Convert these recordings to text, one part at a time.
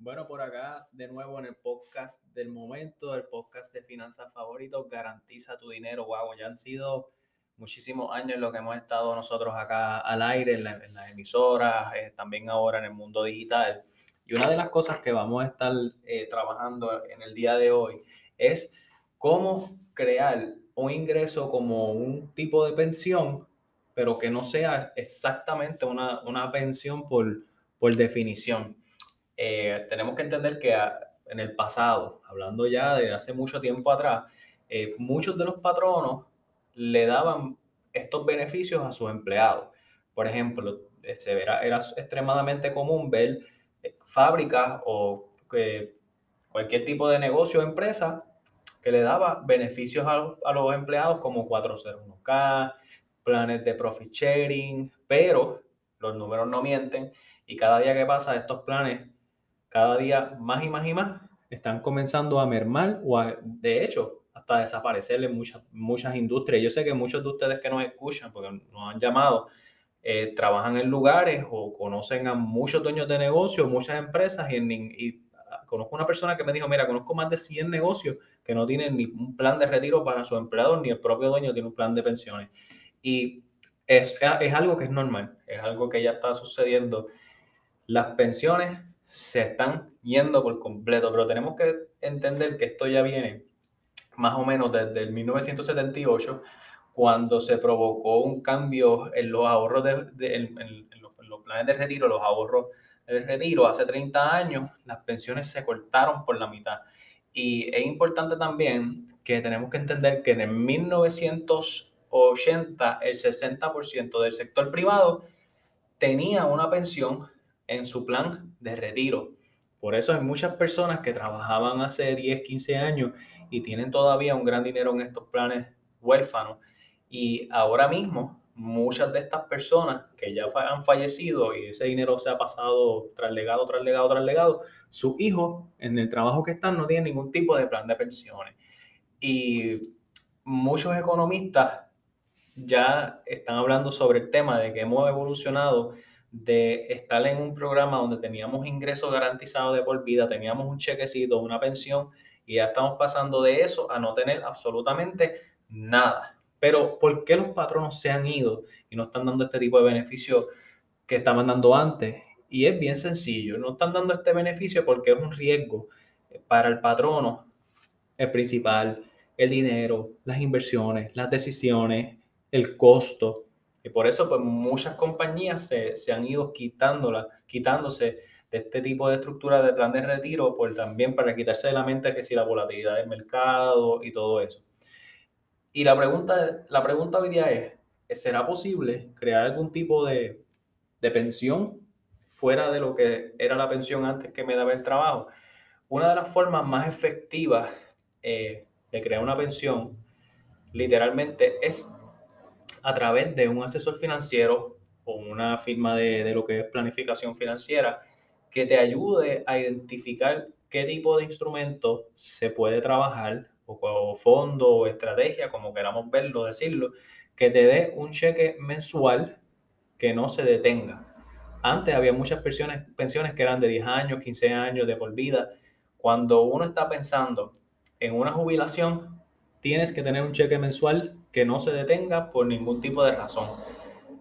Bueno, por acá de nuevo en el podcast del momento, el podcast de finanzas favoritos, garantiza tu dinero. Wow, ya han sido muchísimos años lo que hemos estado nosotros acá al aire, en, las emisoras, eh, también ahora en el mundo digital. Y una de las cosas que vamos a estar eh, trabajando en el día de hoy es cómo crear un ingreso como un tipo de pensión, pero que no sea exactamente una, una pensión por, por definición. Eh, tenemos que entender que ah, en el pasado, hablando ya de hace mucho tiempo atrás, eh, muchos de los patronos le daban estos beneficios a sus empleados. Por ejemplo, era, era extremadamente común ver eh, fábricas o cualquier tipo de negocio o empresa que le daba beneficios a, a los empleados como 401k, planes de profit sharing, pero los números no mienten y cada día que pasa estos planes cada día más y más y más están comenzando a mermar o de hecho hasta desaparecer en muchas, muchas industrias. Yo sé que muchos de ustedes que nos escuchan, porque nos han llamado, eh, trabajan en lugares o conocen a muchos dueños de negocios, muchas empresas y, y, conozco una persona que me dijo, mira, conozco más de 100 negocios que no tienen ni un plan de retiro para sus empleados, ni el propio dueño tiene un plan de pensiones. Y es, es algo que es normal, es algo que ya está sucediendo. Las pensiones se están yendo por completo, pero tenemos que entender que esto ya viene más o menos desde el 1978, cuando se provocó un cambio en los ahorros de, en, los, planes de retiro, los ahorros de retiro. Hace 30 años las pensiones se cortaron por la mitad. Y es importante también que tenemos que entender que en el 1980 el 60% del sector privado tenía una pensión en su plan de retiro. Por eso hay muchas personas que trabajaban hace 10, 15 años y tienen todavía un gran dinero en estos planes huérfanos. Y ahora mismo, muchas de estas personas que ya han fallecido y ese dinero se ha pasado tras legado, tras legado, sus hijos en el trabajo que están no tienen ningún tipo de plan de pensiones. Y muchos economistas ya están hablando sobre el tema de que hemos evolucionado de estar en un programa donde teníamos ingresos garantizados de por vida, teníamos un chequecito, una pensión, y ya estamos pasando de eso a no tener absolutamente nada. Pero ¿por qué los patronos se han ido y no están dando este tipo de beneficio que estaban dando antes? Y es bien sencillo, no están dando este beneficio porque es un riesgo para el patrono, el principal, el dinero, las inversiones, las decisiones, el costo. Y por eso, pues muchas compañías se, se han ido quitándola, quitándose de este tipo de estructura de plan de retiro, pues también para quitarse de la mente que si la volatilidad del mercado y todo eso. Y la pregunta, la pregunta hoy día es, ¿será posible crear algún tipo de, de pensión fuera de lo que era la pensión antes que me daba el trabajo? Una de las formas más efectivas eh, de crear una pensión literalmente es a través de un asesor financiero o una firma de, lo que es planificación financiera que te ayude a identificar qué tipo de instrumento se puede trabajar o, fondo o estrategia, como queramos verlo, decirlo, que te dé un cheque mensual que no se detenga. Antes había muchas pensiones, pensiones que eran de 10 años, 15 años, de por vida. Cuando uno está pensando en una jubilación, tienes que tener un cheque mensual que no se detenga por ningún tipo de razón.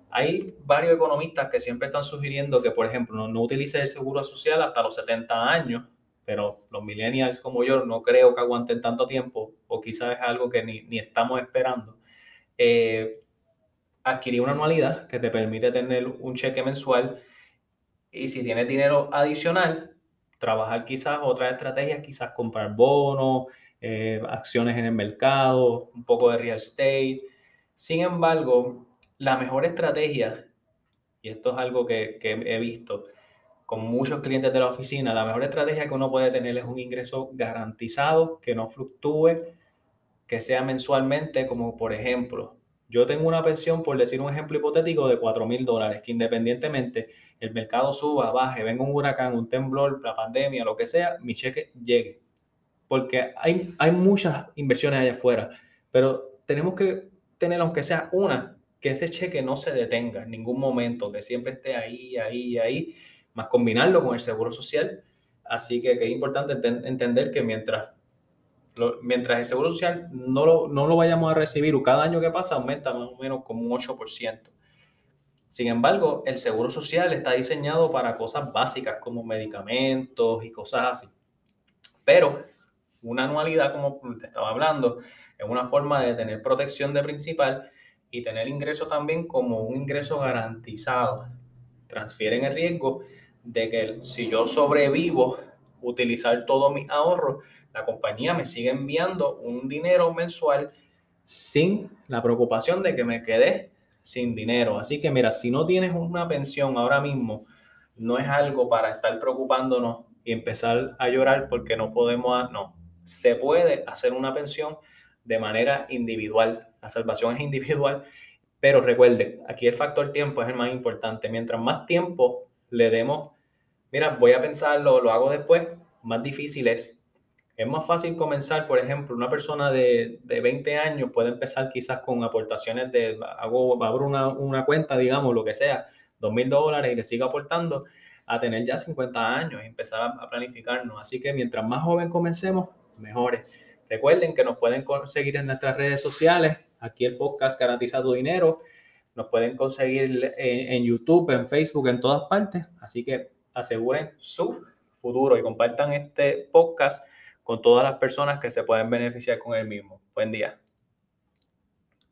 Hay varios economistas que siempre están sugiriendo que, por ejemplo, no, no utilices el seguro social hasta los 70 años, pero los millennials como yo no creo que aguanten tanto tiempo, o quizás es algo que ni, ni estamos esperando. Eh, adquirir una anualidad que te permite tener un cheque mensual y si tienes dinero adicional, trabajar quizás otras estrategias, quizás comprar bonos, eh, acciones en el mercado, un poco de real estate. Sin embargo, la mejor estrategia, y esto es algo que, que he visto con muchos clientes de la oficina, la mejor estrategia que uno puede tener es un ingreso garantizado, que no fluctúe, que sea mensualmente, como por ejemplo, yo tengo una pensión, por decir un ejemplo hipotético, de 4 mil dólares, que independientemente el mercado suba, baje, venga un huracán, un temblor, la pandemia, lo que sea, mi cheque llegue porque hay, hay muchas inversiones allá afuera, pero tenemos que tener, aunque sea una, que ese cheque no se detenga en ningún momento, que siempre esté ahí, ahí, ahí, más combinarlo con el seguro social. Así que, es importante entender que mientras, mientras el Seguro Social no lo, no lo vayamos a recibir, o cada año que pasa aumenta más o menos como un 8%. Sin embargo, el Seguro Social está diseñado para cosas básicas como medicamentos y cosas así. Pero una anualidad, como te estaba hablando, es una forma de tener protección de principal y tener ingreso también como un ingreso garantizado. Transfieren el riesgo de que si yo sobrevivo, utilizar todos mis ahorros, la compañía me sigue enviando un dinero mensual sin la preocupación de que me quede sin dinero. Así que mira, si no tienes una pensión ahora mismo, no es algo para estar preocupándonos y empezar a llorar porque no podemos, no, se puede hacer una pensión de manera individual. La salvación es individual, pero recuerde, aquí el factor tiempo es el más importante. Mientras más tiempo le demos, mira, voy a pensarlo, lo hago después, más difícil es. Es más fácil comenzar, por ejemplo, una persona de, de 20 años puede empezar quizás con aportaciones de, hago, abro una, una cuenta, digamos, lo que sea, dos mil dólares y le sigo aportando, a tener ya 50 años y empezar a planificarnos. Así que mientras más joven comencemos, mejores. Recuerden que nos pueden conseguir en nuestras redes sociales. Aquí el podcast Garantiza tu Dinero. Nos pueden conseguir en, YouTube, en Facebook, en todas partes. Así que aseguren su futuro y compartan este podcast con todas las personas que se pueden beneficiar con el mismo. Buen día.